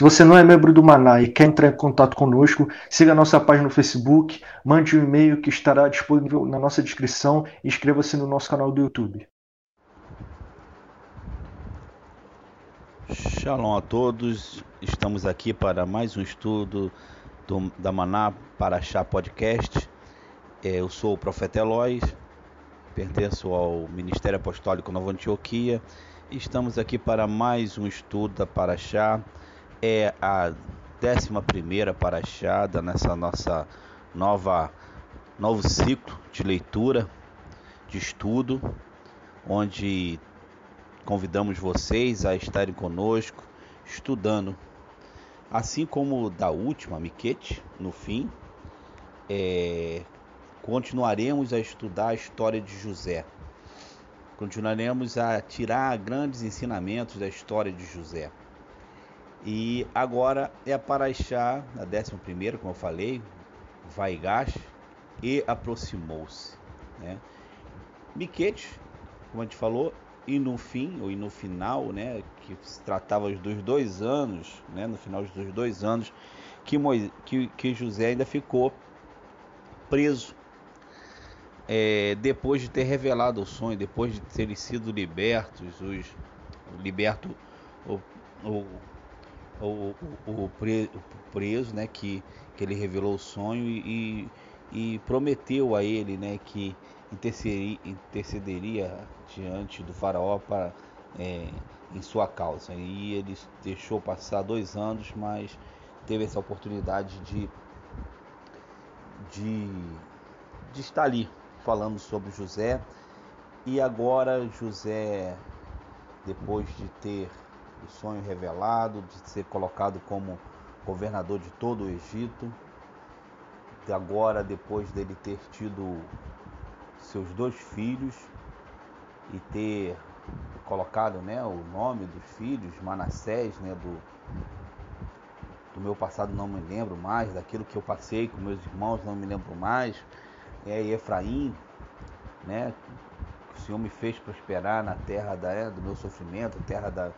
Se você não é membro do Maná e quer entrar em contato conosco, siga a nossa página no Facebook, mande um e-mail que estará disponível na nossa descrição e inscreva-se no nosso canal do YouTube. Shalom a todos, estamos aqui para mais um estudo do, da Maná Paraxá Podcast. É, eu sou o profeta Eloy, pertenço ao Ministério Apostólico Nova Antioquia. Estamos aqui para mais um estudo da Paraxá é a 11 primeira paraxada nessa nossa nova novo ciclo de leitura, de estudo, onde convidamos vocês a estarem conosco estudando, assim como da última Miquete, no fim, é, continuaremos a estudar a história de José. Continuaremos a tirar grandes ensinamentos da história de José. E agora é a Paraixá, a 11, como eu falei, Vaigash, e aproximou-se. Né? Miquete, como a gente falou, e no fim, ou no final, né, que se tratava dos dois anos, né, no final dos dois anos, que, Moisés, que, que José ainda ficou preso. É, depois de ter revelado o sonho, depois de terem sido libertos, os liberto o, o, o, o, o preso, né, que, que ele revelou o sonho e, e prometeu a ele, né, que intercederia, diante do faraó para é, em sua causa. E ele deixou passar dois anos, mas teve essa oportunidade de, de, de estar ali falando sobre José. E agora José, depois de ter o sonho revelado, de ser colocado como governador de todo o Egito. De agora, depois dele ter tido seus dois filhos e ter colocado né, o nome dos filhos, Manassés, né, do, do meu passado não me lembro mais, daquilo que eu passei com meus irmãos não me lembro mais, é, e Efraim, né, o Senhor me fez prosperar na terra da, do meu sofrimento, terra da,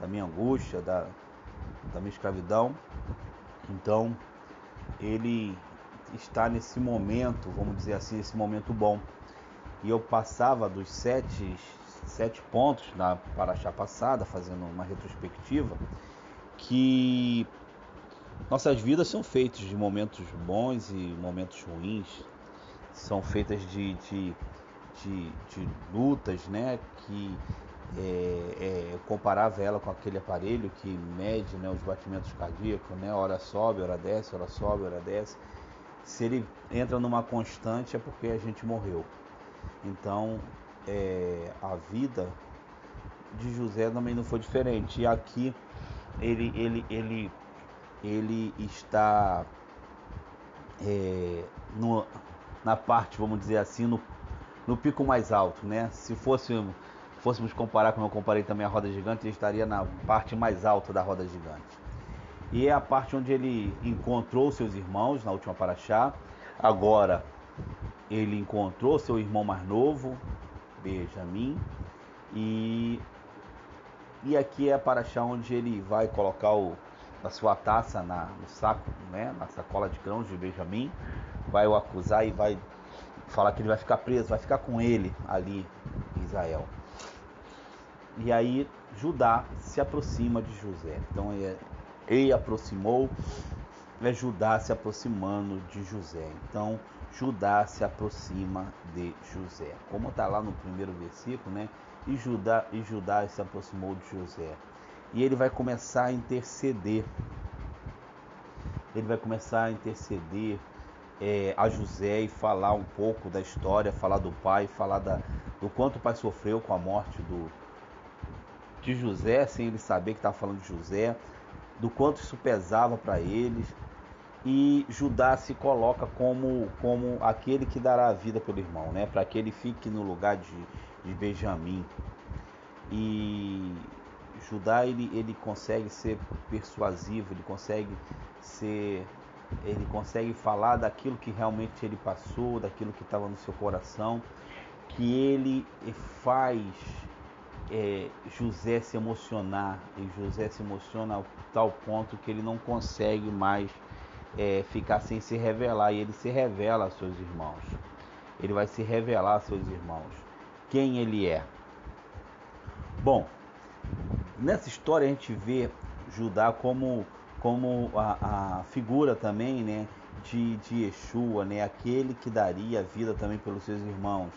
da minha angústia, da, da minha escravidão. Então, ele está nesse momento, vamos dizer assim, esse momento bom. E eu passava dos sete, sete pontos na paraxá passada, fazendo uma retrospectiva, que nossas vidas são feitas de momentos bons e momentos ruins, são feitas de, de, de, de lutas, né? Que é, é, comparava ela com aquele aparelho que mede né, os batimentos cardíacos, né, hora sobe, hora desce, hora sobe, hora desce. Se ele entra numa constante é porque a gente morreu. Então é, a vida de José também não foi diferente. E aqui ele, ele, ele, ele está é, no, na parte, vamos dizer assim, no, no pico mais alto, né? Se fosse fôssemos comparar, como eu comparei também a roda gigante, ele estaria na parte mais alta da roda gigante. E é a parte onde ele encontrou seus irmãos na última paraxá. Agora ele encontrou seu irmão mais novo, Benjamin, e e aqui é a paraxá onde ele vai colocar o, a sua taça na, no saco, né, na sacola de grãos de Benjamin, vai o acusar e vai falar que ele vai ficar preso, vai ficar com ele ali Israel. E aí Judá se aproxima de José. Então é, ele aproximou, é Judá se aproximando de José. Então Judá se aproxima de José. Como está lá no primeiro versículo, né? E Judá, e Judá se aproximou de José. E ele vai começar a interceder ele vai começar a interceder é, a José e falar um pouco da história, falar do pai, falar da, do quanto o pai sofreu com a morte do, de José, sem ele saber que estava falando de José, do quanto isso pesava para eles. E Judá se coloca como, como aquele que dará a vida pelo irmão, né? para que ele fique no lugar de, de Benjamim. E Judá ele, ele consegue ser persuasivo, ele consegue ser ele consegue falar daquilo que realmente ele passou, daquilo que estava no seu coração, que ele faz é, José se emocionar e José se emociona a tal ponto que ele não consegue mais é, ficar sem se revelar e ele se revela aos seus irmãos. Ele vai se revelar aos seus irmãos quem ele é. Bom, nessa história a gente vê Judá como como a, a figura também né, de, de Yeshua, né, aquele que daria vida também pelos seus irmãos,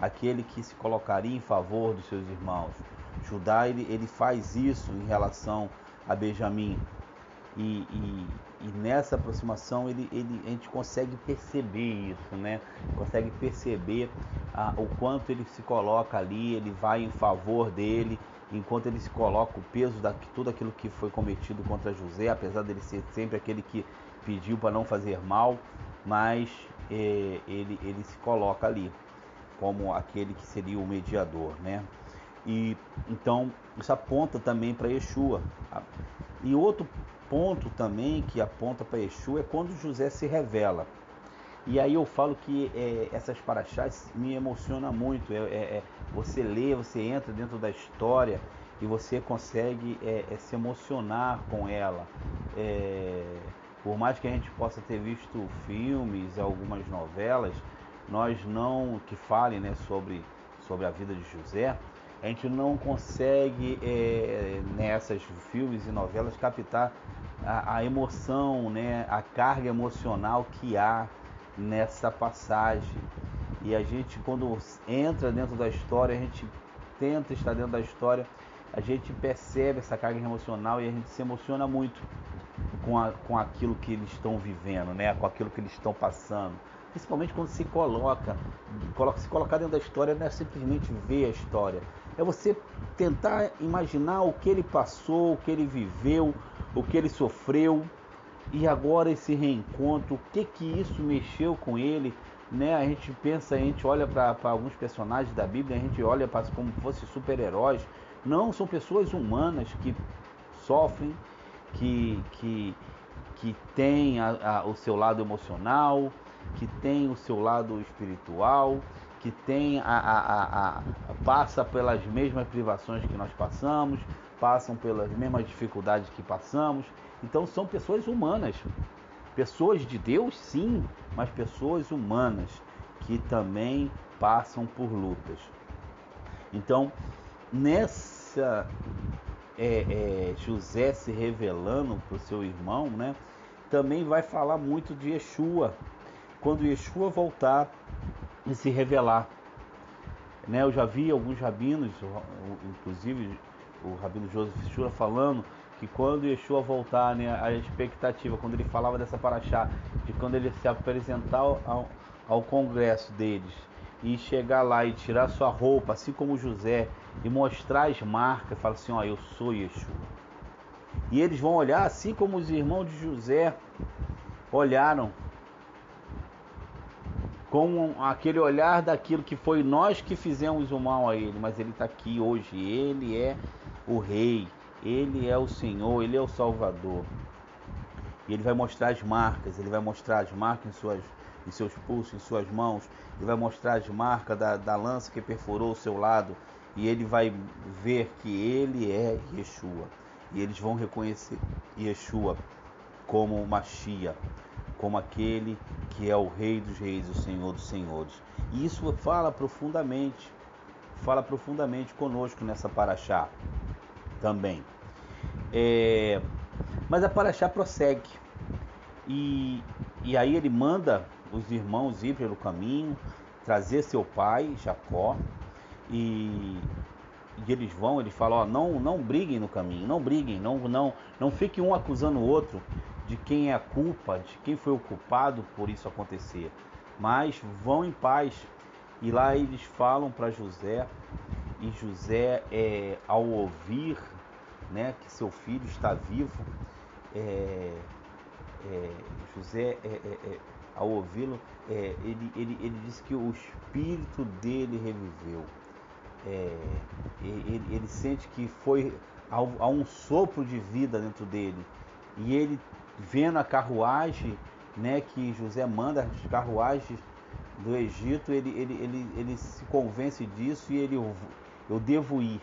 aquele que se colocaria em favor dos seus irmãos. Judá ele, ele faz isso em relação a Benjamim. E, e, e, nessa aproximação ele, ele, a gente consegue perceber isso, né? Consegue perceber ah, o quanto ele se coloca ali, ele vai em favor dele, enquanto ele se coloca o peso de tudo aquilo que foi cometido contra José, apesar dele ser sempre aquele que pediu para não fazer mal, mas é, ele, ele se coloca ali como aquele que seria o mediador, né? E então isso aponta também para Yeshua. E outro ponto também que aponta para Yeshua é quando José se revela. E aí eu falo que é, essas paraxás me emociona muito. É, é, é, você lê, você entra dentro da história e você consegue é, é, se emocionar com ela. Por mais que a gente possa ter visto filmes, algumas novelas, nós não que falem né, sobre, sobre a vida de José, a gente não consegue nessas filmes e novelas captar a, a emoção, né, a carga emocional que há nessa passagem. E a gente, quando entra dentro da história, a gente tenta estar dentro da história, a gente percebe essa carga emocional e a gente se emociona muito com, a, com aquilo que eles estão vivendo, né? com aquilo que eles estão passando. Principalmente quando se coloca, se colocar dentro da história não é simplesmente ver a história, é você tentar imaginar o que ele passou, o que ele viveu, o que ele sofreu, e agora esse reencontro, o que que isso mexeu com ele? Né? A gente pensa, a gente olha para alguns personagens da Bíblia, a gente olha para como fossem super-heróis. Não, são pessoas humanas que sofrem, que, que, que têm a, a, o seu lado emocional, que têm o seu lado espiritual, que tem a, a, a, passa pelas mesmas privações que nós passamos, passam pelas mesmas dificuldades que passamos. Então são pessoas humanas, pessoas de Deus, sim, mas pessoas humanas que também passam por lutas. Então, nessa é, é, José se revelando para o seu irmão, né, também vai falar muito de Yeshua. Quando Yeshua voltar e se revelar. Né, eu já vi alguns rabinos, inclusive o rabino Joseph Shura falando que quando Yeshua voltar, né, a expectativa, quando ele falava dessa paraxá, de quando ele se apresentar ao, ao congresso deles e chegar lá e tirar sua roupa, assim como José, e mostrar as marcas, falar assim: Ó, eu sou Yeshua. E eles vão olhar assim como os irmãos de José olharam, com aquele olhar daquilo que foi nós que fizemos o mal a ele, mas ele está aqui hoje, ele é o rei, ele é o Senhor, Ele é o Salvador. E Ele vai mostrar as marcas, Ele vai mostrar as marcas em, suas, em seus pulsos, em suas mãos. Ele vai mostrar as marcas da, da lança que perfurou o seu lado. E Ele vai ver que Ele é Yeshua. E eles vão reconhecer Yeshua como Machia, como aquele que é o Rei dos Reis, o Senhor dos Senhores. E isso fala profundamente, fala profundamente conosco nessa paraxá também. É, mas a Paraxá prossegue. E, e aí ele manda os irmãos ir pelo caminho, trazer seu pai, Jacó, e, e eles vão, ele fala, ó, não, não briguem no caminho, não briguem, não, não, não fiquem um acusando o outro. De quem é a culpa, de quem foi o culpado por isso acontecer. Mas vão em paz. E lá eles falam para José, e José, é, ao ouvir né, que seu filho está vivo, é, é, José, é, é, é, ao ouvi-lo, ele, ele, ele diz que o espírito dele reviveu. Ele, ele, sente que foi há um sopro de vida dentro dele. E ele, vendo a carruagem né, que José manda, as carruagens do Egito, ele, ele, ele, ele se convence disso e ele, eu devo ir,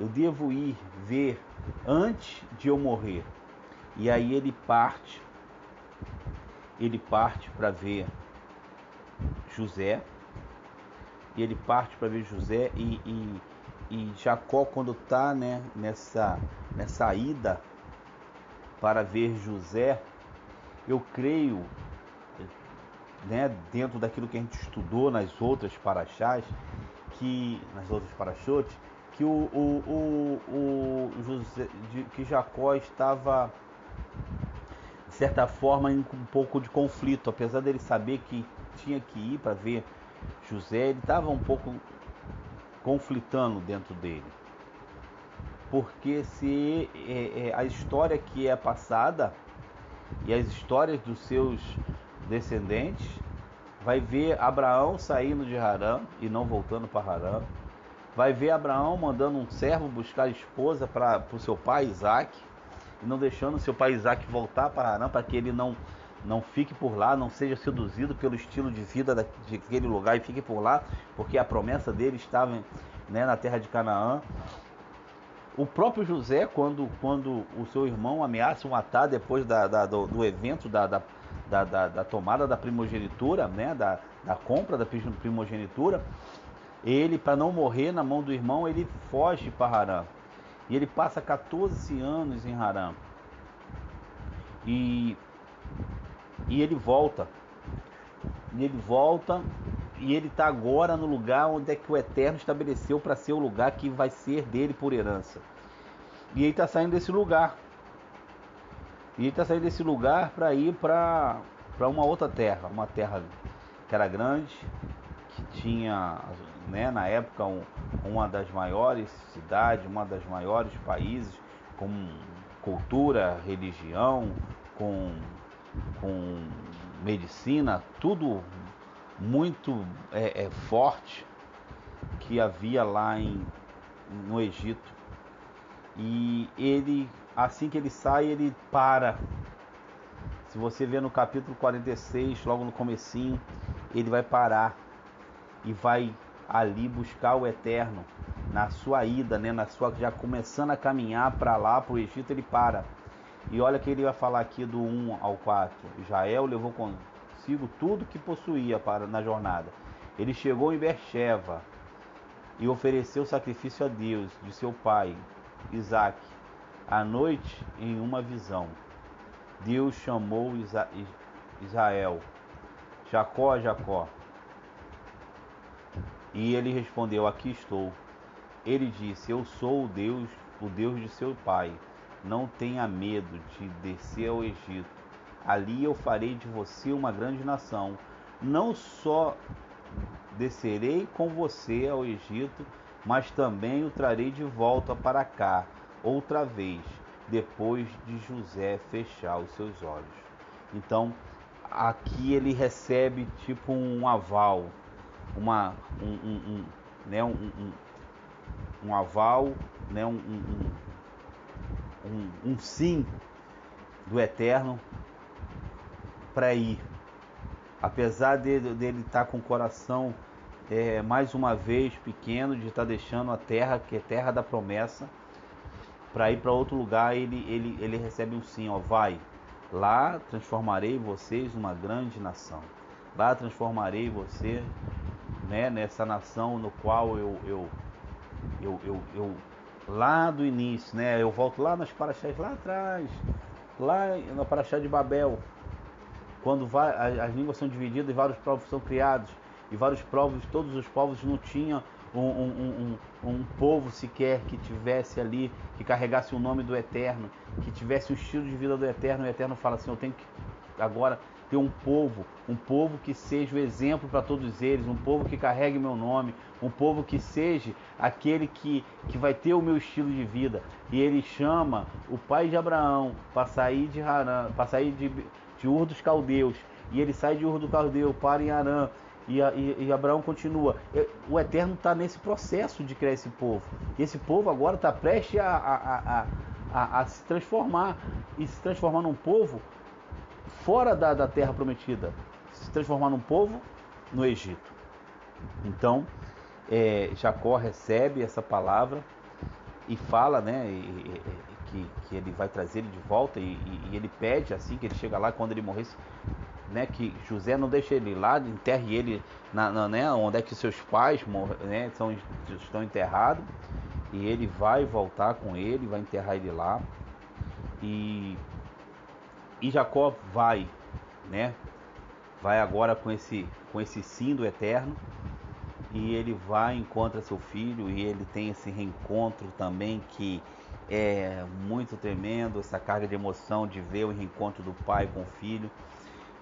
eu devo ir ver antes de eu morrer. E aí ele parte, ele parte para ver José, e ele parte para ver José e, e, e Jacó quando está né, nessa, nessa ida para ver José, eu creio, né, dentro daquilo que a gente estudou nas outras paraxás, que nas outras parachotes, que o, o, o, o José, de, que Jacó estava de certa forma em um pouco de conflito, apesar dele saber que tinha que ir para ver José, ele estava um pouco conflitando dentro dele. Porque se é, é, a história que é passada e as histórias dos seus descendentes vai ver Abraão saindo de Harã e não voltando para Harã. Vai ver Abraão mandando um servo buscar esposa para o seu pai Isaac e não deixando seu pai Isaac voltar para Harã para que ele não não fique por lá, não seja seduzido pelo estilo de vida daquele lugar e fique por lá, porque a promessa dele estava né, na terra de Canaã. O próprio José, quando, quando o seu irmão ameaça o matar depois da, da, do, do, evento da, da, da, da, tomada da primogenitura, né, da, da compra da primogenitura, ele, para não morrer na mão do irmão, ele foge para Harã. E ele passa 14 anos em Harã. E, e ele volta. E ele volta e ele está agora no lugar onde é que o Eterno estabeleceu para ser o lugar que vai ser dele por herança. E ele está saindo desse lugar. E ele está saindo desse lugar para ir para uma outra terra, uma terra que era grande, que tinha, né, na época, um, uma das maiores cidades, uma das maiores países, com cultura, religião, com, com medicina, tudo muito é, é, forte que havia lá em, no Egito. E ele, assim que ele sai, ele para. Se você ver no capítulo 46, logo no comecinho, ele vai parar e vai ali buscar o Eterno. Na sua ida, né, na sua já começando a caminhar para lá, para o Egito, ele para. E olha que ele vai falar aqui do 1 ao 4. Israel levou consigo tudo que possuía para na jornada. Ele chegou em Bercheva e ofereceu sacrifício a Deus de seu pai, Isaac, à noite em uma visão. Deus chamou Israel, Jacó, Jacó. E ele respondeu: Aqui estou. Ele disse: Eu sou o Deus, o Deus de seu pai. Não tenha medo de descer ao Egito Ali eu farei de você uma grande nação. Não só descerei com você ao Egito, mas também o trarei de volta para cá, outra vez, depois de José fechar os seus olhos. Então, aqui ele recebe tipo um aval, uma, um, um, um né, um, um, um, aval, né, um, um, um sim do Eterno para ir. Apesar dele, dele estar tá com o coração é, mais uma vez pequeno, de estar tá deixando a terra, que é terra da promessa, para ir para outro lugar, ele, ele, ele recebe um sim, ó, vai, lá transformarei vocês numa grande nação. Lá transformarei você né, nessa nação no qual eu, eu, eu, eu, eu lá do início, né, eu volto lá nas paraxás lá atrás, lá na paraxá de Babel, quando as línguas são divididas e vários povos são criados, e vários povos, todos os povos não tinham um, um, um, um, povo sequer que tivesse ali, que carregasse o nome do Eterno, que tivesse o estilo de vida do Eterno. O Eterno fala assim: Eu tenho que agora ter um povo, um povo que seja o exemplo para todos eles, um povo que carregue meu nome, um povo que seja aquele que, que vai ter o meu estilo de vida. E ele chama o pai de Abraão para sair de para sair de, de Ur dos Caldeus. E ele sai de Ur do Caldeu para em Arã. E, e, e, Abraão continua. O Eterno está nesse processo de criar esse povo. E esse povo agora está prestes a, a, a, a, se transformar. E se transformar num povo fora da, da terra prometida, se transformar num povo no Egito. Então, é, Jacó recebe essa palavra e fala, né, e, que, que, ele vai trazer ele de volta e, e, ele pede assim que ele chega lá quando ele morresse, né, que José não deixe ele lá, enterre ele na, na né, onde é que seus pais né, são, estão enterrados e ele vai voltar com ele, vai enterrar ele lá e e Jacó vai, né? Vai agora com esse com esse sim do eterno e ele vai encontra seu filho e ele tem esse reencontro também que é muito tremendo, essa carga de emoção de ver o reencontro do pai com o filho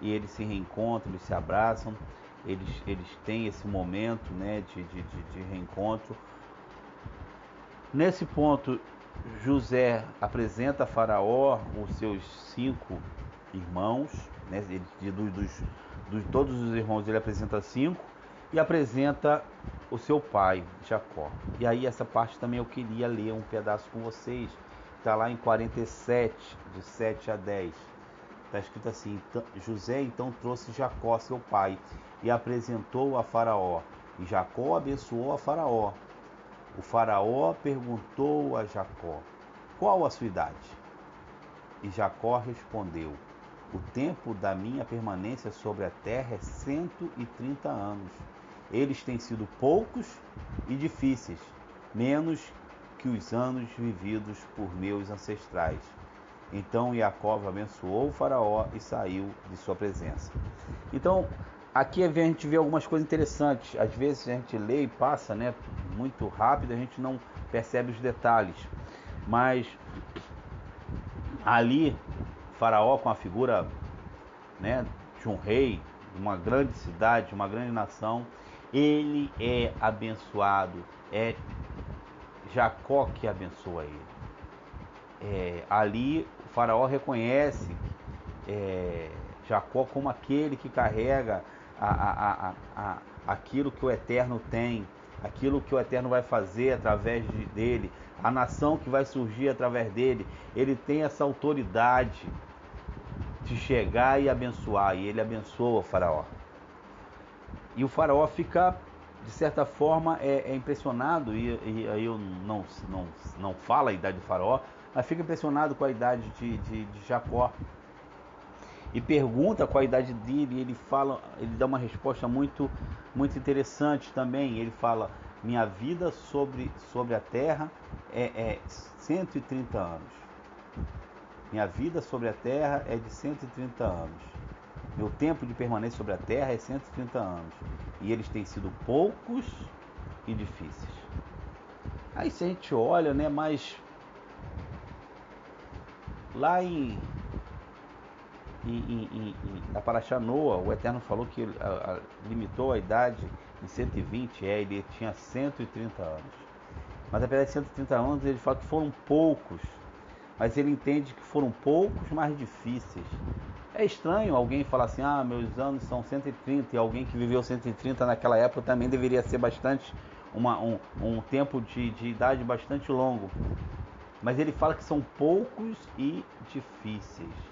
e eles se reencontram, eles se abraçam, eles, eles têm esse momento né, de, de, de, de reencontro. Nesse ponto, José apresenta a Faraó os seus cinco irmãos, né? Ele, dos, dos, dos, todos os irmãos ele apresenta cinco e apresenta o seu pai, Jacó. E aí essa parte também eu queria ler um pedaço com vocês. Está lá em 47, de 7 a 10. Está escrito assim: José então trouxe Jacó, seu pai, e apresentou-o a Faraó. E Jacó abençoou a Faraó. O faraó perguntou a Jacó: Qual a sua idade? E Jacó respondeu: O tempo da minha permanência sobre a terra é 130 anos. Eles têm sido poucos e difíceis, menos que os anos vividos por meus ancestrais. Então Jacó abençoou o faraó e saiu de sua presença. Então, aqui a gente vê algumas coisas interessantes. Às vezes a gente lê e passa, né, muito rápido, a gente não percebe os detalhes. Mas ali, Faraó com a figura, né, de um rei, de uma grande cidade, de uma grande nação, ele é abençoado. É Jacó que abençoa ele. É, ali, o Faraó reconhece é, Jacó como aquele que carrega a, a, a, aquilo que o Eterno tem, aquilo que o Eterno vai fazer através de, dele, a nação que vai surgir através dele. Ele tem essa autoridade de chegar e abençoar, e ele abençoa o Faraó. E o Faraó fica, de certa forma, é, é impressionado, e, aí eu não, não, não falo a idade do Faraó, mas fica impressionado com a idade de, de, de Jacó e pergunta qual a idade dele, e ele fala, ele dá uma resposta muito muito interessante também. Ele fala: "Minha vida sobre sobre a terra é, é 130 anos. Minha vida sobre a terra é de 130 anos. Meu tempo de permanência sobre a terra é 130 anos. E eles têm sido poucos e difíceis." Aí se a gente olha, né, mas lá em e, e, e, na Paraxá Noa, o Eterno falou que a, a, limitou a idade em 120, é, ele tinha 130 anos. Mas apesar de 130 anos, ele fala que foram poucos, mas ele entende que foram poucos, mais difíceis. É estranho alguém falar assim, ah, meus anos são 130, e alguém que viveu 130 naquela época também deveria ser bastante, uma, um, um tempo de, de idade bastante longo. Mas ele fala que são poucos e difíceis.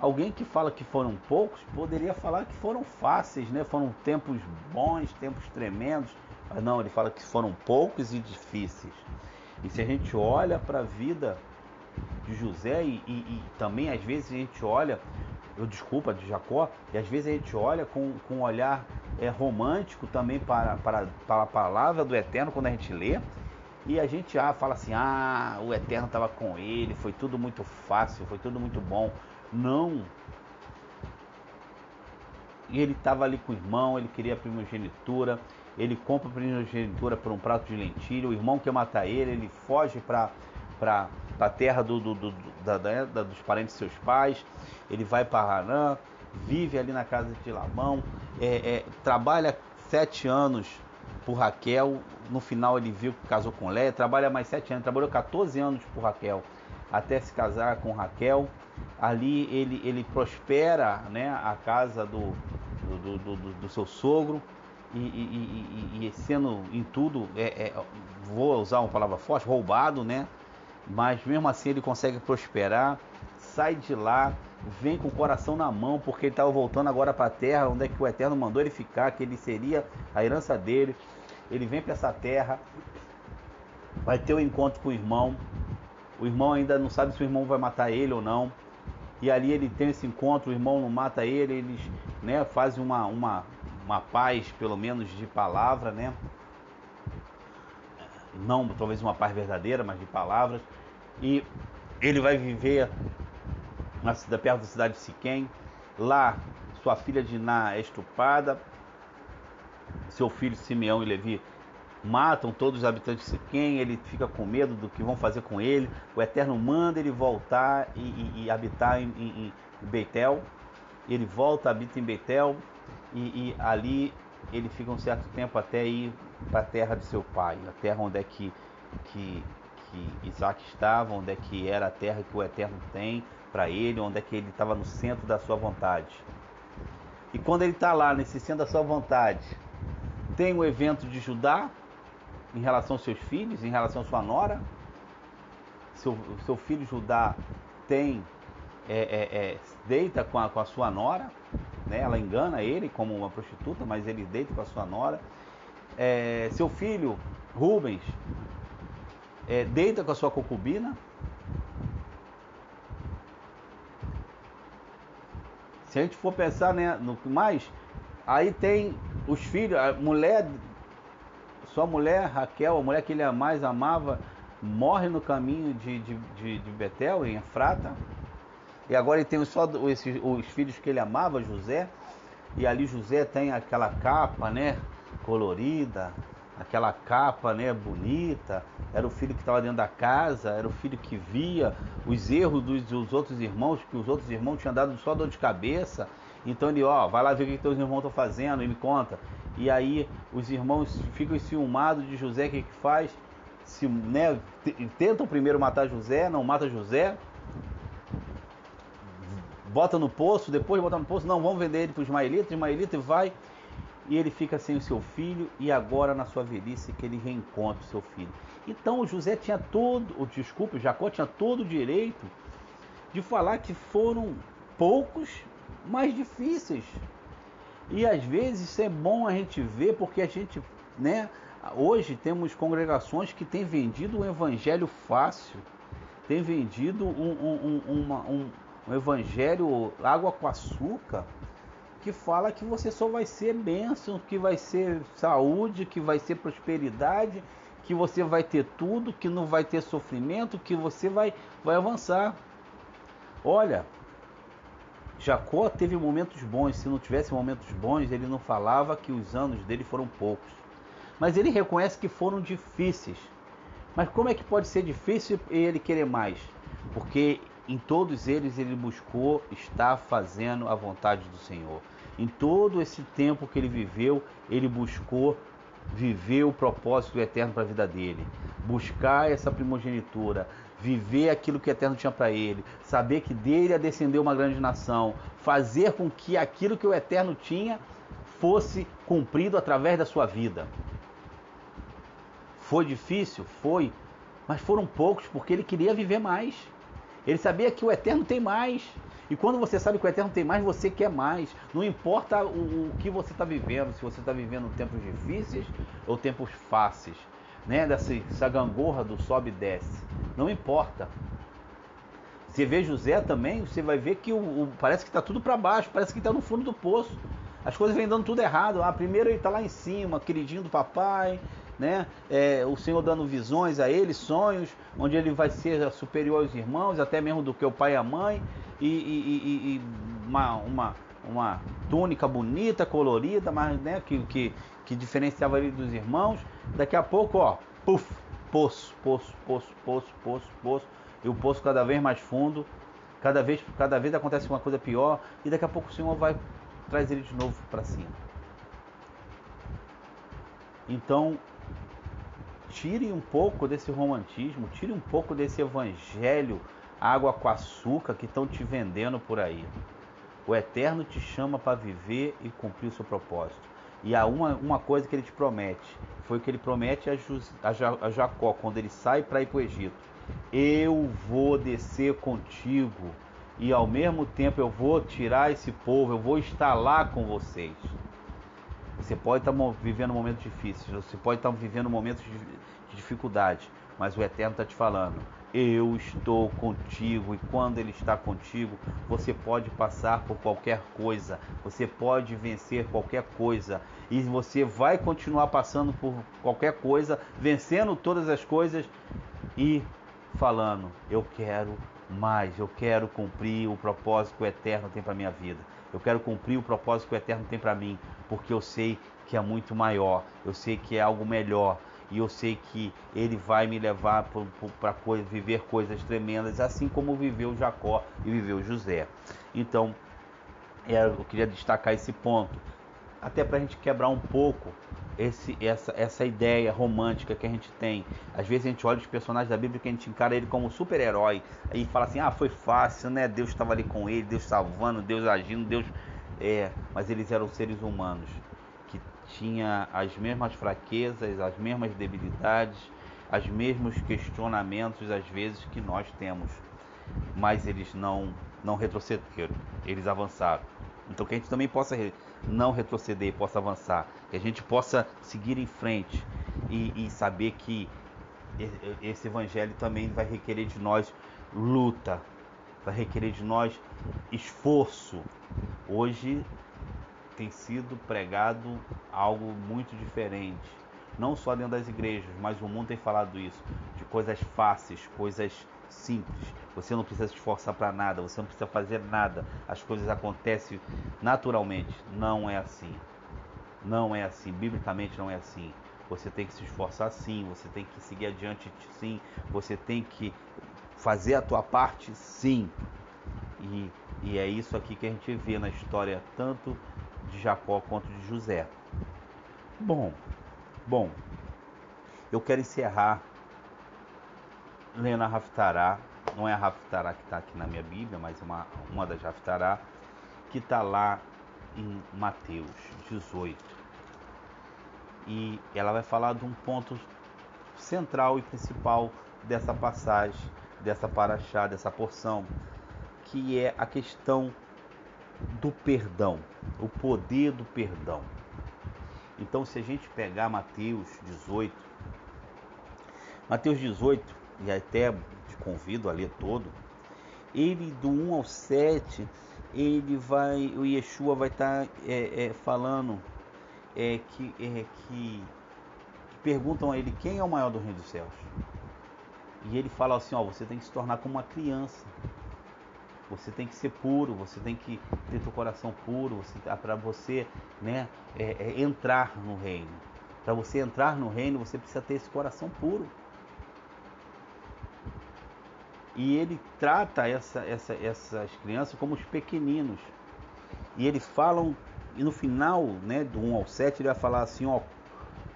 Alguém que fala que foram poucos poderia falar que foram fáceis, né? Foram tempos bons, tempos tremendos. Mas não, ele fala que foram poucos e difíceis. E se a gente olha para a vida de José e, e, e, também às vezes a gente olha, eu desculpa, de Jacó, e às vezes a gente olha com, com um olhar é, romântico também para, para, para a palavra do Eterno quando a gente lê. E a gente ah, fala assim: ah, o Eterno estava com ele, foi tudo muito fácil, foi tudo muito bom. Não. ele estava ali com o irmão, ele queria a primogenitura, ele compra a primogenitura por um prato de lentilha, o irmão quer matar ele, ele foge para para a terra do, do, do da, da, dos parentes de seus pais, ele vai para Harã, vive ali na casa de Labão, é, é, trabalha sete anos por Raquel, no final ele viu que casou com Léa, trabalha mais sete anos, trabalhou 14 anos por Raquel, até se casar com Raquel, ali ele, ele prospera né, a casa do, do, do, do, do seu sogro, e, e, e, e, sendo em tudo, é, é, vou usar uma palavra forte, roubado, né? Mas mesmo assim ele consegue prosperar, sai de lá, vem com o coração na mão, porque ele estava voltando agora para a terra, onde é que o Eterno mandou ele ficar, que ele seria a herança dele. Ele vem para essa terra, vai ter um encontro com o irmão. O irmão ainda não sabe se o irmão vai matar ele ou não. E ali ele tem esse encontro, o irmão não mata ele, eles né, fazem uma, uma, uma paz, pelo menos de palavra, né? Não talvez uma paz verdadeira, mas de palavras. E ele vai viver na cidade, perto da cidade de Siquém. Lá, sua filha Diná é estuprada. Seu filho Simeão e Levi matam todos os habitantes de Siquém. Ele fica com medo do que vão fazer com ele. O Eterno manda ele voltar e, e, e habitar em, em, em Beitel. Ele volta, habita em Beitel e, e, ali ele fica um certo tempo até ir para a terra de seu pai, a terra onde é que, que, que Isaac estava, onde é que era a terra que o Eterno tem para ele, onde é que ele estava no centro da sua vontade. E quando ele está lá, nesse centro da sua vontade, tem o evento de Judá em relação aos seus filhos, em relação à sua nora. Seu, seu filho Judá tem é, é, é, deita com a, com a sua nora, né? ela engana ele como uma prostituta, mas ele deita com a sua nora. É, seu filho Rubens é, deita com a sua concubina. Se a gente for pensar né, no que mais, aí tem os filhos, a mulher, sua mulher Raquel, a mulher que ele mais amava, morre no caminho de, de, de, de Betel, em Efrata. E agora ele tem só os, os filhos que ele amava, José. E ali José tem aquela capa, né, colorida, aquela capa, né, bonita. Era o filho que estava dentro da casa, era o filho que via os erros dos, dos, outros irmãos, que os outros irmãos tinham dado só dor de cabeça. Então ele, ó, vai lá ver o que teus irmãos estão fazendo e me conta. E aí os irmãos ficam enciumados de José, o que que faz? Se, né, tentam primeiro matar José, não mata José, bota no poço, depois bota no poço, não, vamos vender ele para o Ismaelita, Ismaelita vai e ele fica sem o seu filho e agora na sua velhice que ele reencontra o seu filho. Então José tinha todo, o desculpe, Jacó tinha todo o direito de falar que foram poucos, mas difíceis. E às vezes isso é bom a gente ver porque a gente, né, hoje temos congregações que têm vendido o evangelho fácil, têm vendido um, um, um, uma, um um evangelho água com açúcar que fala que você só vai ser bênção, que vai ser saúde, que vai ser prosperidade, que você vai ter tudo, que não vai ter sofrimento, que você vai, vai avançar. Olha, Jacó teve momentos bons, se não tivesse momentos bons, ele não falava que os anos dele foram poucos. Mas ele reconhece que foram difíceis. Mas como é que pode ser difícil e ele querer mais? Porque em todos eles ele buscou estar fazendo a vontade do Senhor. Em todo esse tempo que ele viveu, ele buscou viver o propósito eterno para a vida dele, buscar essa primogenitura, viver aquilo que o eterno tinha para ele, saber que dele ia descender uma grande nação, fazer com que aquilo que o eterno tinha fosse cumprido através da sua vida. Foi difícil? Foi, mas foram poucos porque ele queria viver mais. Ele sabia que o eterno tem mais. E quando você sabe que o eterno tem mais, você quer mais. Não importa o, o que você está vivendo, se você está vivendo tempos difíceis ou tempos fáceis, né? Dessa, gangorra do sobe e desce. Não importa. Você vê José também, você vai ver que o, o parece que está tudo para baixo, parece que está no fundo do poço. As coisas vêm dando tudo errado. Ah, primeiro ele está lá em cima, queridinho do papai, né? É, o Senhor dando visões a ele, sonhos, onde ele vai ser superior aos irmãos, até mesmo do que o pai e a mãe, e, e, e, e uma, uma, uma túnica bonita, colorida, mas né, que, que, que diferenciava ele dos irmãos. Daqui a pouco, ó, puf, poço, poço, poço, poço, poço, poço, e o poço cada vez mais fundo, cada vez, cada vez acontece uma coisa pior, e daqui a pouco o Senhor vai trazer ele de novo para cima. Então, tire um pouco desse romantismo, tire um pouco desse evangelho água com açúcar que estão te vendendo por aí. O Eterno te chama para viver e cumprir o seu propósito. E há uma, uma coisa que ele te promete: foi o que ele promete a, a, a Jacó quando ele sai para ir para o Egito. Eu vou descer contigo e ao mesmo tempo eu vou tirar esse povo, eu vou estar lá com vocês. Você pode estar vivendo momentos difíceis, você pode estar vivendo momentos de dificuldade, mas o Eterno está te falando: eu estou contigo, e quando Ele está contigo, você pode passar por qualquer coisa, você pode vencer qualquer coisa, e você vai continuar passando por qualquer coisa, vencendo todas as coisas e falando: Eu quero mais, eu quero cumprir o propósito que o Eterno tem para minha vida. Eu quero cumprir o propósito que o Eterno tem para mim, porque eu sei que é muito maior, eu sei que é algo melhor, e eu sei que ele vai me levar para viver coisas tremendas, assim como viveu Jacó e viveu José. Então, é, eu queria destacar esse ponto, até para a gente quebrar um pouco esse, essa, essa ideia romântica que a gente tem. Às vezes a gente olha os personagens da Bíblia que a gente encara ele como super-herói e fala assim: ah, foi fácil, né? Deus estava ali com ele, Deus salvando, Deus agindo, Deus. É, mas eles eram seres humanos tinha as mesmas fraquezas, as mesmas debilidades, os mesmos questionamentos às vezes que nós temos, mas eles não não retrocederam, eles avançaram. Então que a gente também possa não retroceder, possa avançar, que a gente possa seguir em frente e, e saber que esse evangelho também vai requerer de nós luta, vai requerer de nós esforço. Hoje tem sido pregado algo muito diferente. Não só dentro das igrejas, mas o mundo tem falado isso. De coisas fáceis, coisas simples. Você não precisa se esforçar para nada, você não precisa fazer nada. As coisas acontecem naturalmente. Não é assim. Não é assim. Biblicamente não é assim. Você tem que se esforçar sim, você tem que seguir adiante sim, você tem que fazer a tua parte sim. E, e é isso aqui que a gente vê na história tanto de Jacó quanto de José. Bom, bom, eu quero encerrar lendo a Raftará, não é a Raftará que está aqui na minha Bíblia, mas uma, uma das Raftará, que está lá em Mateus 18. E ela vai falar de um ponto central e principal dessa passagem, dessa paraxá, dessa porção, que é a questão do perdão, o poder do perdão. Então, se a gente pegar Mateus 18, Mateus 18, e até te convido a ler todo, ele do 1 ao 7, ele vai, o Yeshua vai estar tá, é, é, falando é, que, é, que, que perguntam a ele quem é o maior do reino dos céus. E ele fala assim, ó, você tem que se tornar como uma criança. Você tem que ser puro, você tem que ter seu coração puro, para você né, é, é, entrar no reino. Para você entrar no reino, você precisa ter esse coração puro. E ele trata essa, essa, essas crianças como os pequeninos. E eles falam, e no final, né, do 1 ao 7, ele vai falar assim, ó,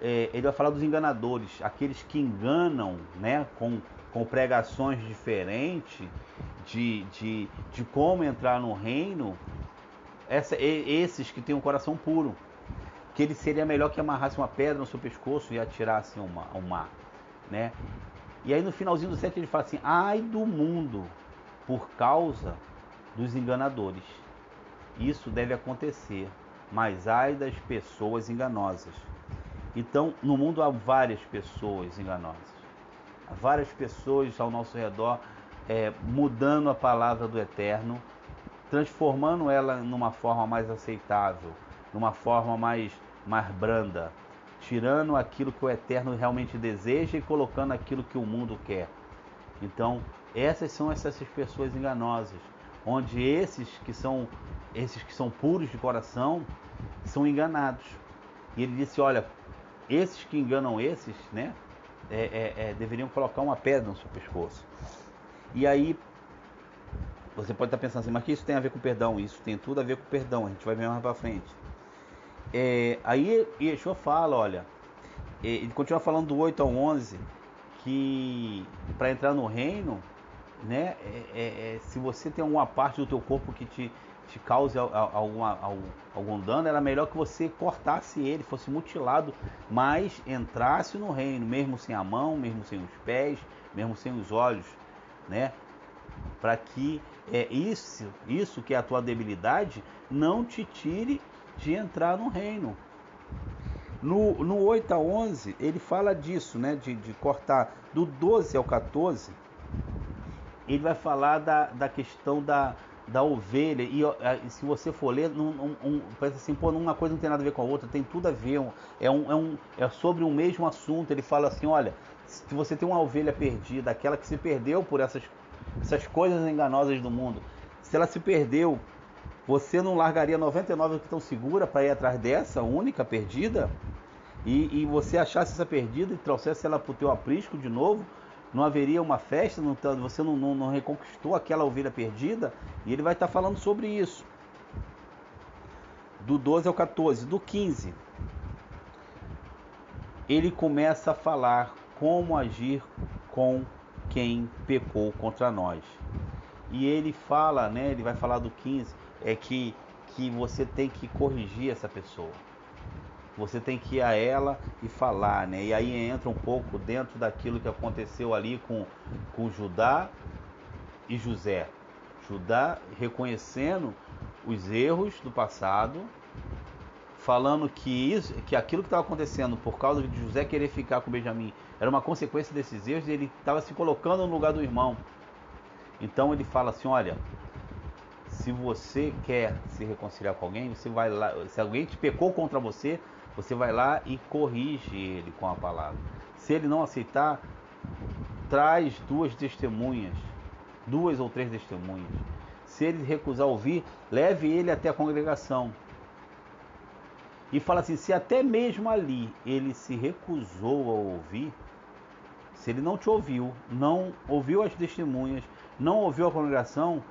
é, ele vai falar dos enganadores, aqueles que enganam, né, com, com pregações diferentes de, de, de como entrar no reino, essa, esses que têm um coração puro, que ele seria melhor que amarrasse uma pedra no seu pescoço e atirasse ao mar, mar né? E aí no finalzinho do 7 ele fala assim: ai do mundo por causa dos enganadores. Isso deve acontecer, mas ai das pessoas enganosas. Então, no mundo há várias pessoas enganosas. Há várias pessoas ao nosso redor é, mudando a palavra do Eterno, transformando ela numa forma mais aceitável, numa forma mais, mais branda, tirando aquilo que o Eterno realmente deseja e colocando aquilo que o mundo quer. Então, essas são essas pessoas enganosas, onde esses que são esses que são puros de coração, são enganados. E ele disse: Olha, esses que enganam esses, né, é, é, é, deveriam colocar uma pedra no seu pescoço. E aí, você pode estar pensando assim, mas que isso tem a ver com perdão? Isso tem tudo a ver com perdão, a gente vai ver mais para frente. É, aí Yeshua fala, olha, é, ele continua falando do 8 ao 11, que para entrar no reino, né, é, se você tem alguma parte do teu corpo que te, te cause alguma, algum, dano, era melhor que você cortasse ele, fosse mutilado, mas entrasse no reino, mesmo sem a mão, mesmo sem os pés, mesmo sem os olhos, né? Para que é isso, isso que é a tua debilidade, não te tire de entrar no reino. No, no 8 a 11, ele fala disso, né? De, de cortar do 12 ao 14, ele vai falar da, da questão da, da ovelha. E, e se você for ler, um, um, parece assim, pô, uma coisa não tem nada a ver com a outra, tem tudo a ver. É, um, é, um, é sobre o mesmo assunto. Ele fala assim: olha, se você tem uma ovelha perdida, aquela que se perdeu por essas, essas coisas enganosas do mundo, se ela se perdeu, você não largaria 99 que estão segura para ir atrás dessa única perdida? e, e você achasse essa perdida e trouxesse ela para o teu aprisco de novo, não haveria uma festa, não, você não, não, não, reconquistou aquela ovelha perdida, e ele vai estar falando sobre isso. Do 12 ao 14, do 15, ele começa a falar como agir com quem pecou contra nós. E ele fala, né, ele vai falar do 15, é que, que você tem que corrigir essa pessoa você tem que ir a ela e falar, né? E aí entra um pouco dentro daquilo que aconteceu ali com, com Judá e José. Judá reconhecendo os erros do passado, falando que isso, que aquilo que estava acontecendo por causa de José querer ficar com Benjamim era uma consequência desses erros e ele estava se colocando no lugar do irmão. Então ele fala assim, olha, se você quer se reconciliar com alguém, você vai lá, se alguém te pecou contra você, você vai lá e corrige ele com a palavra. Se ele não aceitar, traz duas testemunhas, duas ou três testemunhas. Se ele recusar ouvir, leve ele até a congregação. E fala assim: se até mesmo ali ele se recusou a ouvir, se ele não te ouviu, não ouviu as testemunhas, não ouviu a congregação,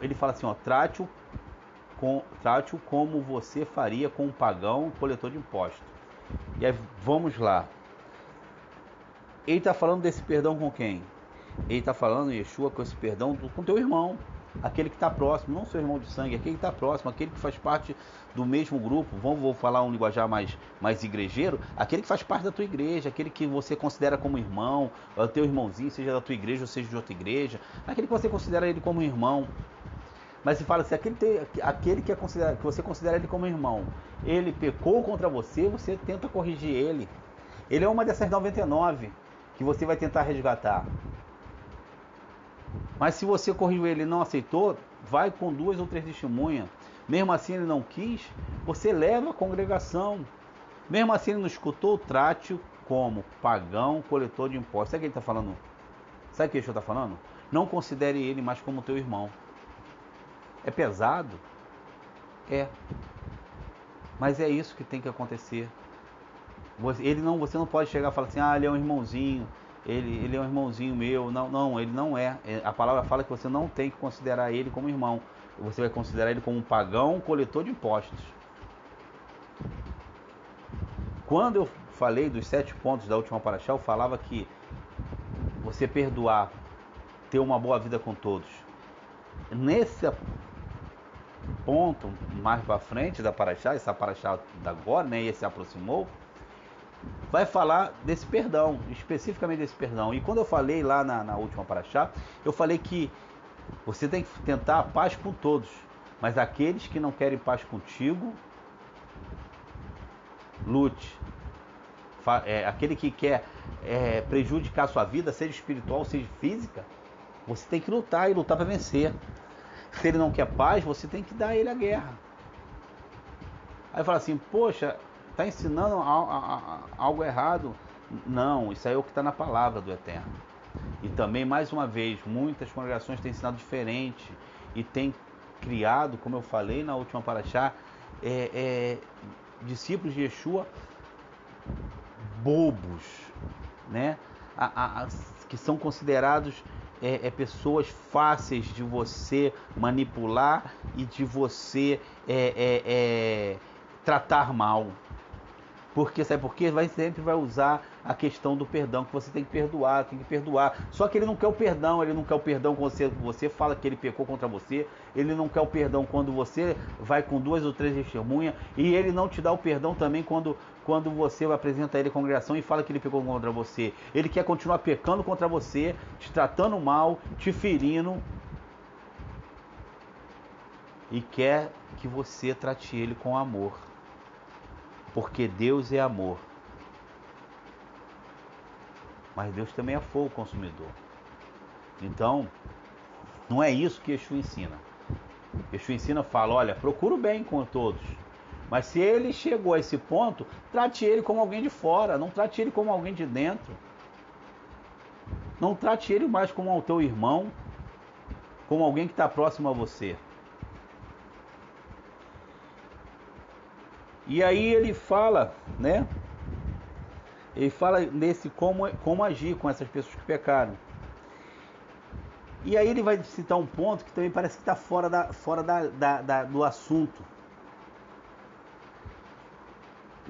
ele fala assim: ó, trate-o com, trate-o como você faria com um pagão coletor de impostos. E aí vamos lá. Ele está falando desse perdão com quem? Ele está falando, Yeshua, com esse perdão do, com teu irmão, aquele que está próximo, não seu irmão de sangue, aquele que está próximo, aquele que faz parte do mesmo grupo. Vamos vou falar um linguajar mais, mais igrejeiro, aquele que faz parte da tua igreja, aquele que você considera como irmão, o teu irmãozinho, seja da tua igreja ou seja de outra igreja, aquele que você considera ele como irmão. Mas se fala assim, aquele, aquele que, é que você considera ele como irmão, ele pecou contra você, você tenta corrigir ele. Ele é uma dessas 99 que você vai tentar resgatar. Mas se você corrigiu ele e não aceitou, vai com duas ou três testemunhas. Mesmo assim ele não quis, você leva a congregação. Mesmo assim ele não escutou, trate-o como pagão, coletor de impostos. Sabe o que ele está falando? Sabe o que ele está falando? Não considere ele mais como teu irmão. É pesado? É. Mas é isso que tem que acontecer. Ele não, você não pode chegar e falar assim, ah, ele é um irmãozinho, ele, ele é um irmãozinho meu. Não, não, ele não é. é. A palavra fala que você não tem que considerar ele como irmão. Você vai considerar ele como um pagão, coletor de impostos. Quando eu falei dos sete pontos da última paraxá, eu falava que você perdoar, ter uma boa vida com todos. Nesse ponto mais para frente da Paraxá, essa Paraxá da agora, né, e se aproximou, vai falar desse perdão, especificamente desse perdão. E quando eu falei lá na, na última Paraxá, eu falei que você tem que tentar a paz com todos, mas aqueles que não querem paz contigo, lute. É, aquele que quer é, prejudicar a sua vida, seja espiritual, seja física, você tem que lutar e lutar para vencer. Se ele não quer paz, você tem que dar a ele a guerra. Aí fala assim, poxa, está ensinando algo errado. Não, isso aí é o que está na palavra do Eterno. E também, mais uma vez, muitas congregações têm ensinado diferente e têm criado, como eu falei na última paraxá, é, é, discípulos de Yeshua bobos, né? A, a, a, que são considerados é, é, pessoas fáceis de você manipular e de você é, é, é tratar mal. Porque sabe por quê? Vai sempre vai usar a questão do perdão, que você tem que perdoar, tem que perdoar. Só que ele não quer o perdão, ele não quer o perdão quando você, você fala que ele pecou contra você, ele não quer o perdão quando você vai com duas ou três testemunhas, e ele não te dá o perdão também quando, quando você apresenta ele à congregação e fala que ele pecou contra você. Ele quer continuar pecando contra você, te tratando mal, te ferindo. E quer que você trate ele com amor. Porque Deus é amor. Mas Deus também é fogo consumidor. Então, não é isso que Yeshua ensina. Yeshua ensina, fala, olha, procura o bem com todos. Mas se ele chegou a esse ponto, trate ele como alguém de fora, não trate ele como alguém de dentro. Não trate ele mais como o teu irmão, como alguém que está próximo a você. E aí ele fala, né? Ele fala nesse como, como agir com essas pessoas que pecaram. E aí ele vai citar um ponto que também parece que está fora, da, fora da, da, da, do assunto.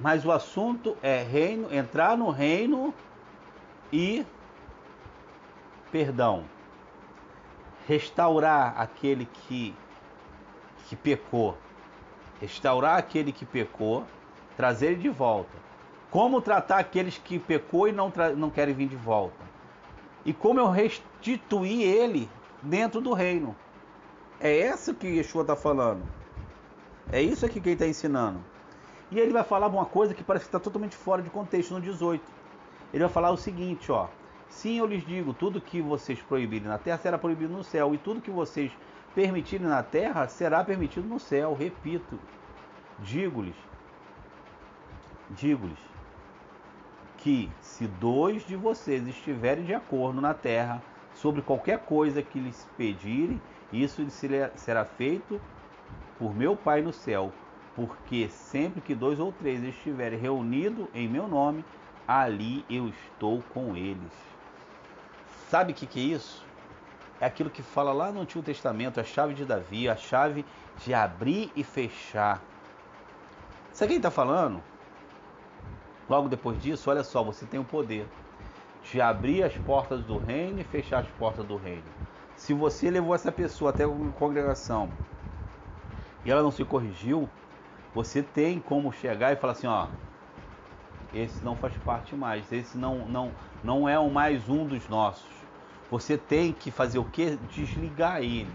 Mas o assunto é reino, entrar no reino e perdão. Restaurar aquele que, que pecou. Restaurar aquele que pecou, trazer ele de volta como tratar aqueles que pecou e não, não querem vir de volta. E como eu restituir ele dentro do reino. É isso que Yeshua está falando. É isso aqui que ele está ensinando. E ele vai falar uma coisa que parece que está totalmente fora de contexto no 18. Ele vai falar o seguinte, ó. Sim, eu lhes digo, tudo que vocês proibirem na terra será proibido no céu, e tudo que vocês permitirem na terra será permitido no céu. Repito, digo-lhes, digo-lhes, que se dois de vocês estiverem de acordo na terra sobre qualquer coisa que lhes pedirem, isso será feito por meu Pai no céu, porque sempre que dois ou três estiverem reunidos em meu nome, ali eu estou com eles. Sabe o que, que é isso? É aquilo que fala lá no Antigo Testamento, a chave de Davi, a chave de abrir e fechar. Sabe quem está falando? Logo depois disso, olha só, você tem o poder de abrir as portas do reino e fechar as portas do reino. Se você levou essa pessoa até a congregação e ela não se corrigiu, você tem como chegar e falar assim, ó, esse não faz parte mais, esse não não não é o mais um dos nossos. Você tem que fazer o que? Desligar ele.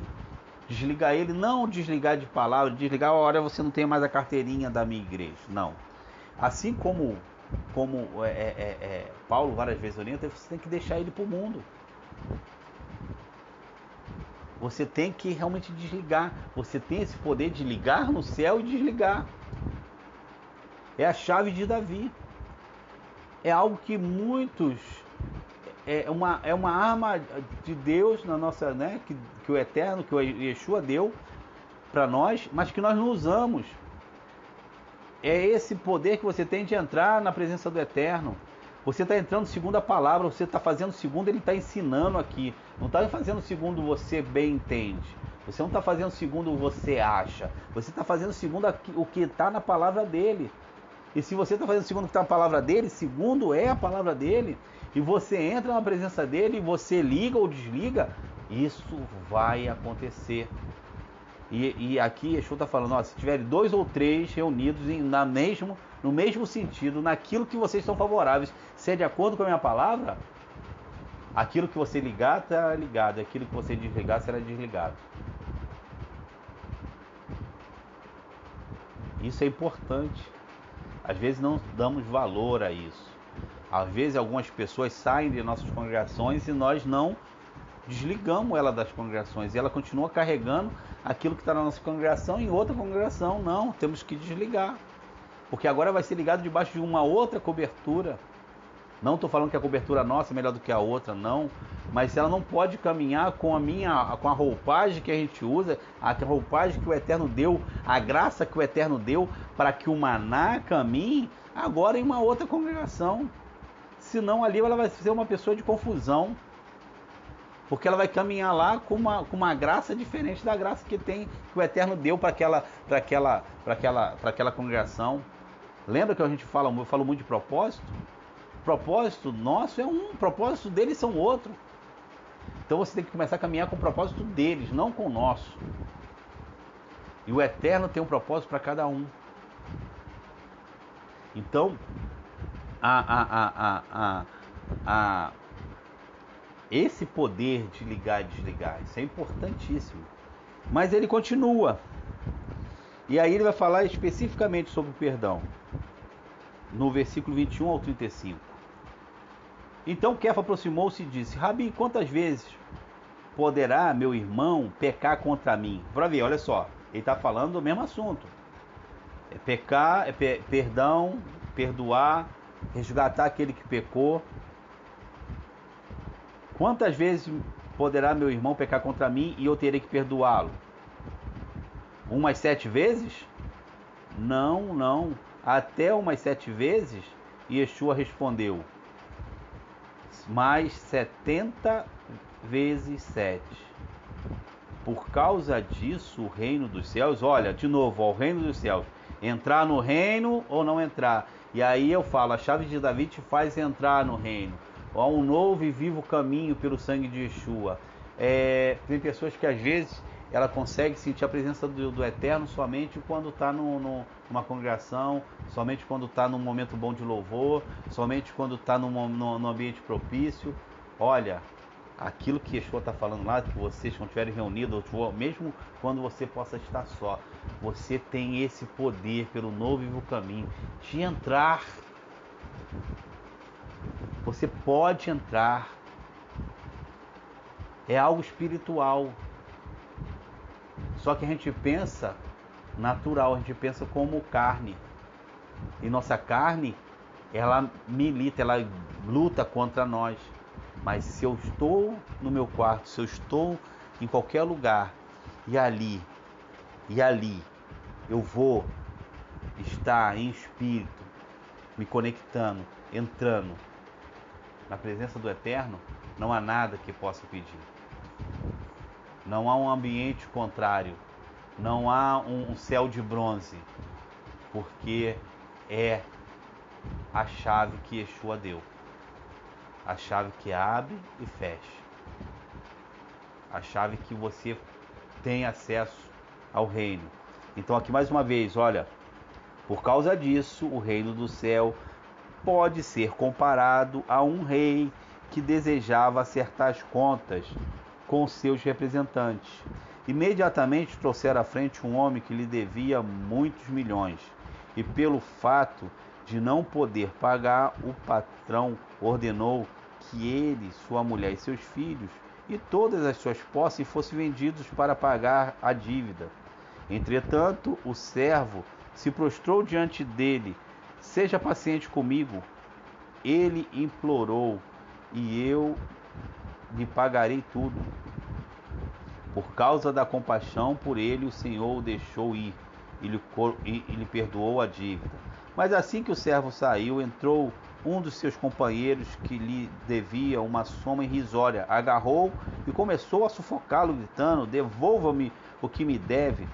Desligar ele, não desligar de palavra, desligar, olha, você não tem mais a carteirinha da minha igreja. Não. Assim como como é, é, é, é, Paulo várias vezes orienta, você tem que deixar ele para o mundo. Você tem que realmente desligar. Você tem esse poder de ligar no céu e desligar. É a chave de Davi. É algo que muitos é uma, é uma arma de Deus na nossa, né, que, que o Eterno, que o Yeshua deu para nós, mas que nós não usamos é esse poder que você tem de entrar na presença do Eterno. Você está entrando segundo a palavra, você está fazendo segundo ele está ensinando aqui. Não está fazendo segundo você bem entende. Você não está fazendo segundo você acha. Você está fazendo segundo o que está na palavra dele. E se você está fazendo segundo o que está na palavra dele, segundo é a palavra dele, e você entra na presença dele e você liga ou desliga, isso vai acontecer. E, e aqui Yeshua está falando, ó, se tiverem dois ou três reunidos em, na mesmo, no mesmo sentido, naquilo que vocês estão favoráveis, se é de acordo com a minha palavra, aquilo que você ligar está ligado, aquilo que você desligar será desligado. Isso é importante. Às vezes não damos valor a isso. Às vezes algumas pessoas saem de nossas congregações e nós não desligamos ela das congregações e ela continua carregando aquilo que está na nossa congregação em outra congregação. Não, temos que desligar. Porque agora vai ser ligado debaixo de uma outra cobertura. Não estou falando que a cobertura nossa é melhor do que a outra, não. Mas ela não pode caminhar com a minha, com a roupagem que a gente usa, a roupagem que o Eterno deu, a graça que o Eterno deu para que o maná caminhe agora em uma outra congregação. Senão ali ela vai ser uma pessoa de confusão. Porque ela vai caminhar lá com uma, com uma graça diferente da graça que tem que o Eterno deu para aquela, aquela, aquela, aquela congregação. Lembra que a gente fala, eu falo muito de propósito? Propósito nosso é um, o propósito deles são outro. Então você tem que começar a caminhar com o propósito deles, não com o nosso. E o eterno tem um propósito para cada um. Então, a, a, a, esse poder de ligar e desligar, isso é importantíssimo. Mas ele continua. E aí ele vai falar especificamente sobre o perdão. No versículo 21 ao 35. Então Kefa aproximou-se e disse: Rabi, quantas vezes poderá meu irmão pecar contra mim? Para ver, olha só, ele está falando do mesmo assunto. É pecar, é pe perdão, perdoar, resgatar aquele que pecou. Quantas vezes poderá meu irmão pecar contra mim e eu terei que perdoá-lo? Umas sete vezes? Não, não. Até umas sete vezes? Yeshua respondeu: mais 70 vezes 7. Por causa disso, o reino dos céus, olha, de novo, ó, o reino dos céus, entrar no reino ou não entrar. E aí eu falo, a chave de Davi te faz entrar no reino. Há um novo e vivo caminho pelo sangue de Yeshua. É, tem pessoas que às vezes ela consegue sentir a presença do, do Eterno somente quando está numa congregação, somente quando está num momento bom de louvor, somente quando está num, ambiente propício. Olha, aquilo que Yeshua está falando lá, que vocês não estiverem reunidos, mesmo quando você possa estar só, você tem esse poder pelo novo e vivo caminho de entrar. Você pode entrar. É algo espiritual. Só que a gente pensa natural, a gente pensa como carne. E nossa carne, ela milita, ela luta contra nós. Mas se eu estou no meu quarto, se eu estou em qualquer lugar e ali, e ali, eu vou estar em espírito, me conectando, entrando na presença do Eterno, não há nada que possa pedir. Não há um ambiente contrário. Não há um céu de bronze. Porque é a chave que Yeshua deu. A chave que abre e fecha. A chave que você tem acesso ao reino. Então, aqui mais uma vez, olha, por causa disso, o reino do céu pode ser comparado a um rei que desejava acertar as contas com seus representantes. Imediatamente trouxeram à frente um homem que lhe devia muitos milhões, e pelo fato de não poder pagar, o patrão ordenou que ele, sua mulher e seus filhos e todas as suas posses fossem vendidos para pagar a dívida. Entretanto, o servo se prostrou diante dele: Seja paciente comigo. Ele implorou, e eu lhe pagarei tudo. Por causa da compaixão por ele, o Senhor o deixou ir e lhe, e, e lhe perdoou a dívida. Mas assim que o servo saiu, entrou um dos seus companheiros que lhe devia uma soma irrisória, agarrou e começou a sufocá-lo, gritando: Devolva-me o que me deve.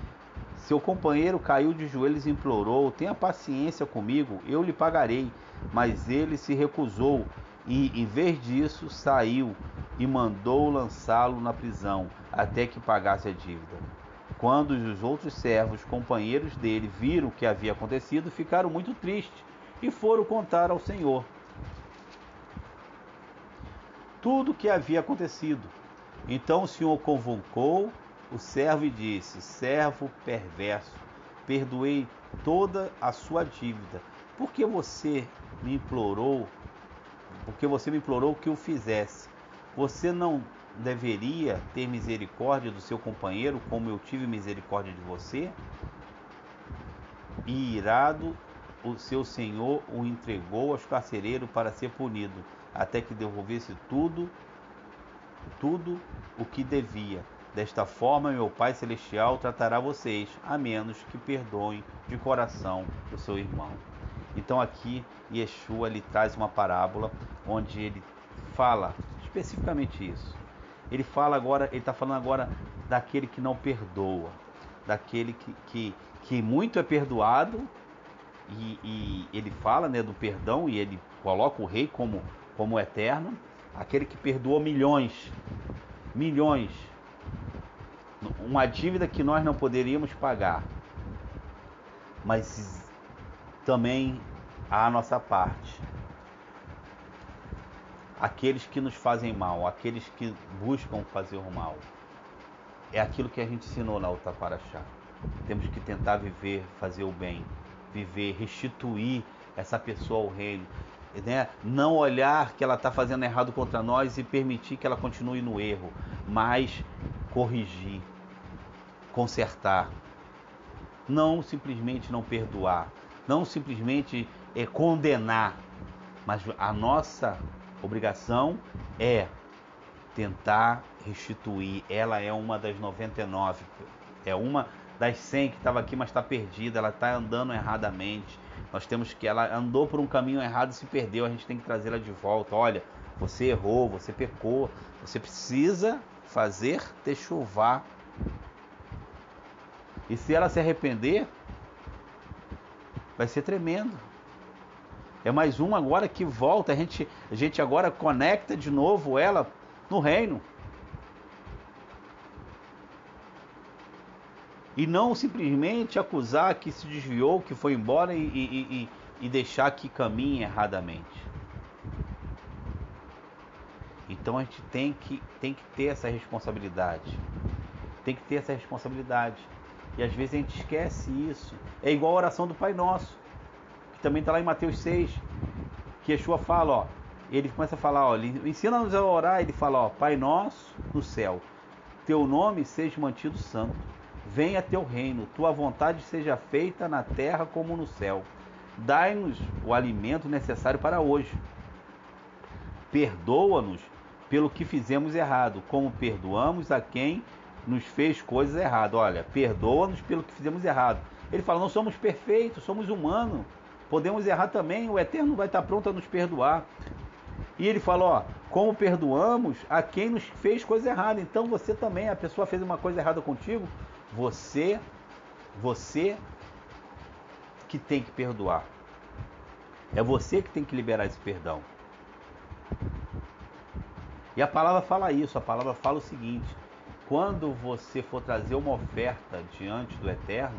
Seu companheiro caiu de joelhos e implorou: Tenha paciência comigo, eu lhe pagarei. Mas ele se recusou e, em vez disso, saiu e mandou lançá-lo na prisão até que pagasse a dívida. Quando os outros servos, companheiros dele, viram o que havia acontecido, ficaram muito tristes e foram contar ao Senhor tudo o que havia acontecido. Então o Senhor convocou o servo e disse: Servo perverso, perdoei toda a sua dívida, porque você me implorou porque você me implorou que o fizesse. Você não deveria ter misericórdia do seu companheiro como eu tive misericórdia de você? E irado o seu senhor o entregou aos carcereiros para ser punido, até que devolvesse tudo, tudo o que devia. Desta forma, meu Pai Celestial tratará vocês, a menos que perdoem de coração o seu irmão. Então aqui Yeshua lhe traz uma parábola onde ele fala especificamente isso. Ele fala agora, ele está falando agora daquele que não perdoa, daquele que, que, que muito é perdoado e, e, ele fala né, do perdão e ele coloca o rei como, como eterno, aquele que perdoou milhões, milhões uma dívida que nós não poderíamos pagar, mas também a nossa parte. Aqueles que nos fazem mal, aqueles que buscam fazer o mal, é aquilo que a gente ensinou na Utaparaxá. Temos que tentar viver, fazer o bem, viver, restituir essa pessoa ao reino. Né? Não olhar que ela está fazendo errado contra nós e permitir que ela continue no erro, mas corrigir, consertar, não simplesmente não perdoar, não simplesmente é, condenar, mas a nossa obrigação é tentar restituir. Ela é uma das 99, é uma das 100 que estava aqui, mas está perdida, ela está andando erradamente. Nós temos que ela andou por um caminho errado e se perdeu, a gente tem que trazê-la de volta. Olha, você errou, você pecou, você precisa fazer chuvar e se ela se arrepender, vai ser tremendo. É mais uma agora que volta, a gente, a gente agora conecta de novo ela no reino. E não simplesmente acusar que se desviou, que foi embora e, e, e, e deixar que caminhe erradamente. Então a gente tem que, tem que ter essa responsabilidade. Tem que ter essa responsabilidade. E às vezes a gente esquece isso. É igual a oração do Pai Nosso, que também está lá em Mateus 6, que Yeshua fala, ó, ele começa a falar, ó, ensina-nos a orar, ele fala, ó, Pai Nosso no céu, teu nome seja mantido santo, venha teu reino, tua vontade seja feita na terra como no céu. Dai-nos o alimento necessário para hoje. Perdoa-nos pelo que fizemos errado, como perdoamos a quem nos fez coisas erradas. Olha, perdoa-nos pelo que fizemos errado. Ele fala: não somos perfeitos, somos humanos. Podemos errar também, o Eterno vai estar pronto a nos perdoar. E ele fala: ó, como perdoamos a quem nos fez coisa errada. Então você também, a pessoa fez uma coisa errada contigo, você, você que tem que perdoar. É você que tem que liberar esse perdão. E a palavra fala isso, a palavra fala o seguinte: quando você for trazer uma oferta diante do Eterno,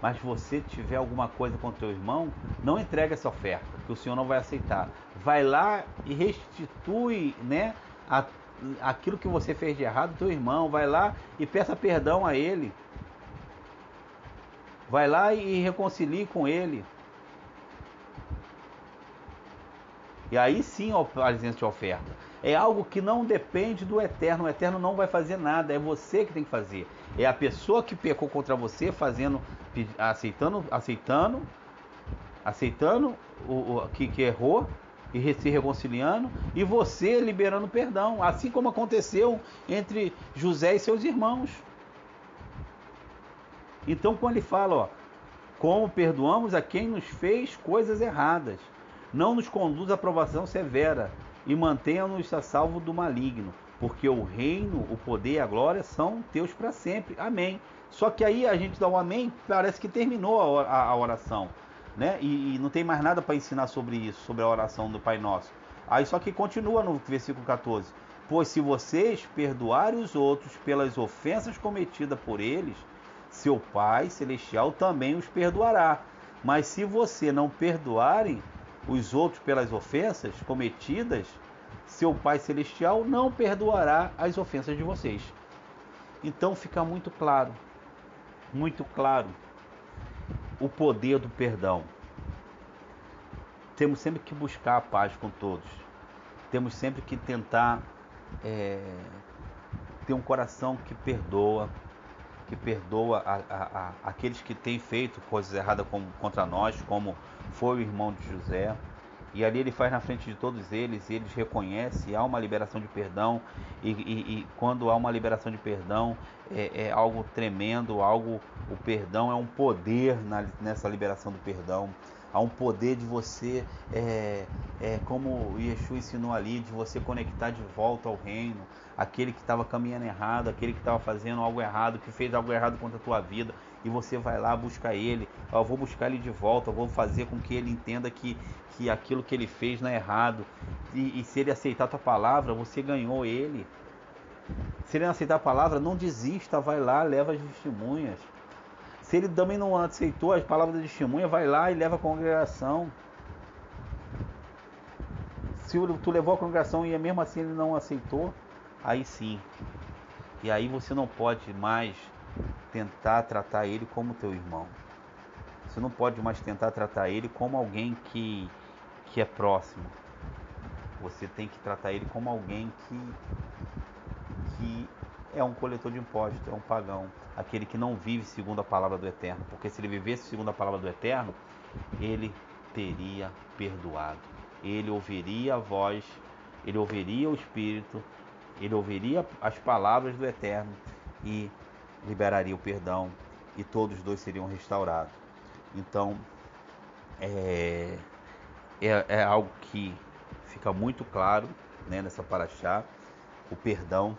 mas você tiver alguma coisa com teu irmão, não entregue essa oferta, que o Senhor não vai aceitar. Vai lá e restitui, né, a, aquilo que você fez de errado teu irmão, vai lá e peça perdão a ele. Vai lá e reconcilie com ele. E aí sim a oferta é algo que não depende do eterno. O eterno não vai fazer nada, é você que tem que fazer. É a pessoa que pecou contra você fazendo, aceitando, aceitando, aceitando o, o que, que errou e se reconciliando e você liberando perdão, assim como aconteceu entre José e seus irmãos. Então, quando ele fala, ó, como perdoamos a quem nos fez coisas erradas, não nos conduz à provação severa, e mantenha-nos a salvo do maligno, porque o reino, o poder e a glória são teus para sempre. Amém. Só que aí a gente dá um amém, parece que terminou a, oração, né? E, e não tem mais nada para ensinar sobre isso, sobre a oração do Pai Nosso. Aí só que continua no versículo 14: Pois se vocês perdoarem os outros pelas ofensas cometidas por eles, seu Pai celestial também os perdoará. Mas se você não perdoarem, os outros pelas ofensas cometidas, seu Pai Celestial não perdoará as ofensas de vocês. Então fica muito claro, muito claro, o poder do perdão. Temos sempre que buscar a paz com todos. Temos sempre que tentar é, ter um coração que perdoa, que perdoa a, a, a, aqueles que têm feito coisas erradas contra nós, como foi o irmão de José. E ali ele faz na frente de todos eles, e eles reconhecem, há uma liberação de perdão, e, e, e quando há uma liberação de perdão, é, é, algo tremendo, algo, o perdão é um poder na, nessa liberação do perdão. Há um poder de você, é, é, como o Yeshua ensinou ali, de você conectar de volta ao reino, aquele que estava caminhando errado, aquele que estava fazendo algo errado, que fez algo errado contra a tua vida, e você vai lá buscar ele, eu vou buscar ele de volta, eu vou fazer com que ele entenda que, que aquilo que ele fez não é errado. E, e se ele aceitar a tua palavra, você ganhou ele. Se ele não aceitar a palavra, não desista, vai lá, leva as testemunhas. Se ele também não aceitou as palavras da testemunha, vai lá e leva a congregação. Se tu levou a congregação e mesmo assim ele não aceitou, aí sim. E aí você não pode mais tentar tratar ele como teu irmão. Você não pode mais tentar tratar ele como alguém que que é próximo. Você tem que tratar ele como alguém que, que é um coletor de impostos, é um pagão, aquele que não vive segundo a palavra do Eterno. Porque se ele vivesse segundo a palavra do Eterno, ele teria perdoado. Ele ouviria a voz, ele ouviria o Espírito, ele ouviria as palavras do Eterno e liberaria o perdão e todos dois seriam restaurados. Então, é, é, é algo que fica muito claro né, nessa paraxá, o perdão,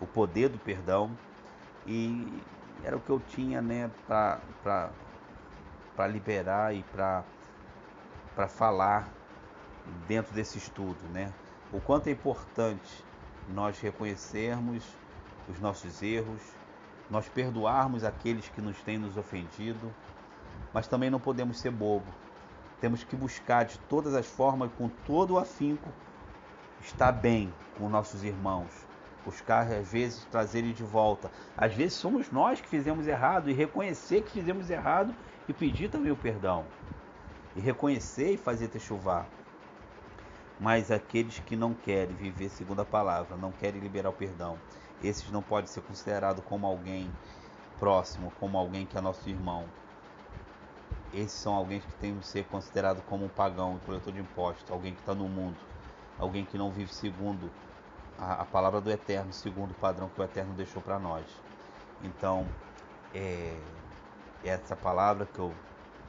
o poder do perdão, e era o que eu tinha né, para liberar e para falar dentro desse estudo. Né? O quanto é importante nós reconhecermos os nossos erros, nós perdoarmos aqueles que nos têm nos ofendido, mas também não podemos ser bobo temos que buscar de todas as formas, com todo o afinco, estar bem com nossos irmãos. Buscar, às vezes, trazer ele de volta. Às vezes somos nós que fizemos errado e reconhecer que fizemos errado e pedir também o perdão. E reconhecer e fazer chuvar. Mas aqueles que não querem viver segundo a palavra, não querem liberar o perdão, esses não podem ser considerados como alguém próximo, como alguém que é nosso irmão esses são alguém que tem que ser considerado como um pagão, um coletor de impostos, alguém que está no mundo, alguém que não vive segundo a, a, palavra do Eterno, segundo o padrão que o Eterno deixou para nós. Então, é, essa palavra que eu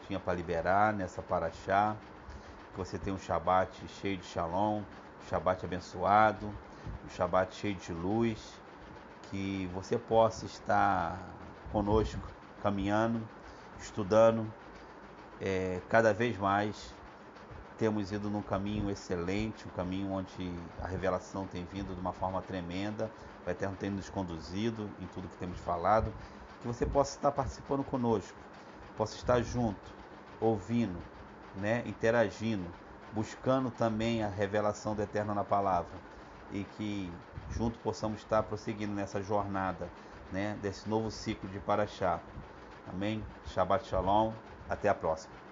tinha para liberar nessa paraxá, que você tem um Shabat cheio de shalom, um Shabat abençoado, um Shabat cheio de luz, que você possa estar conosco caminhando, estudando, é, cada vez mais temos ido num caminho excelente, um caminho onde a revelação tem vindo de uma forma tremenda, o Eterno tem nos conduzido em tudo que temos falado, que você possa estar participando conosco, possa estar junto, ouvindo, né, interagindo, buscando também a revelação do Eterno na palavra e que junto possamos estar prosseguindo nessa jornada, né, desse novo ciclo de Paraxá. Amém? Shabbat Shalom. Até a próxima.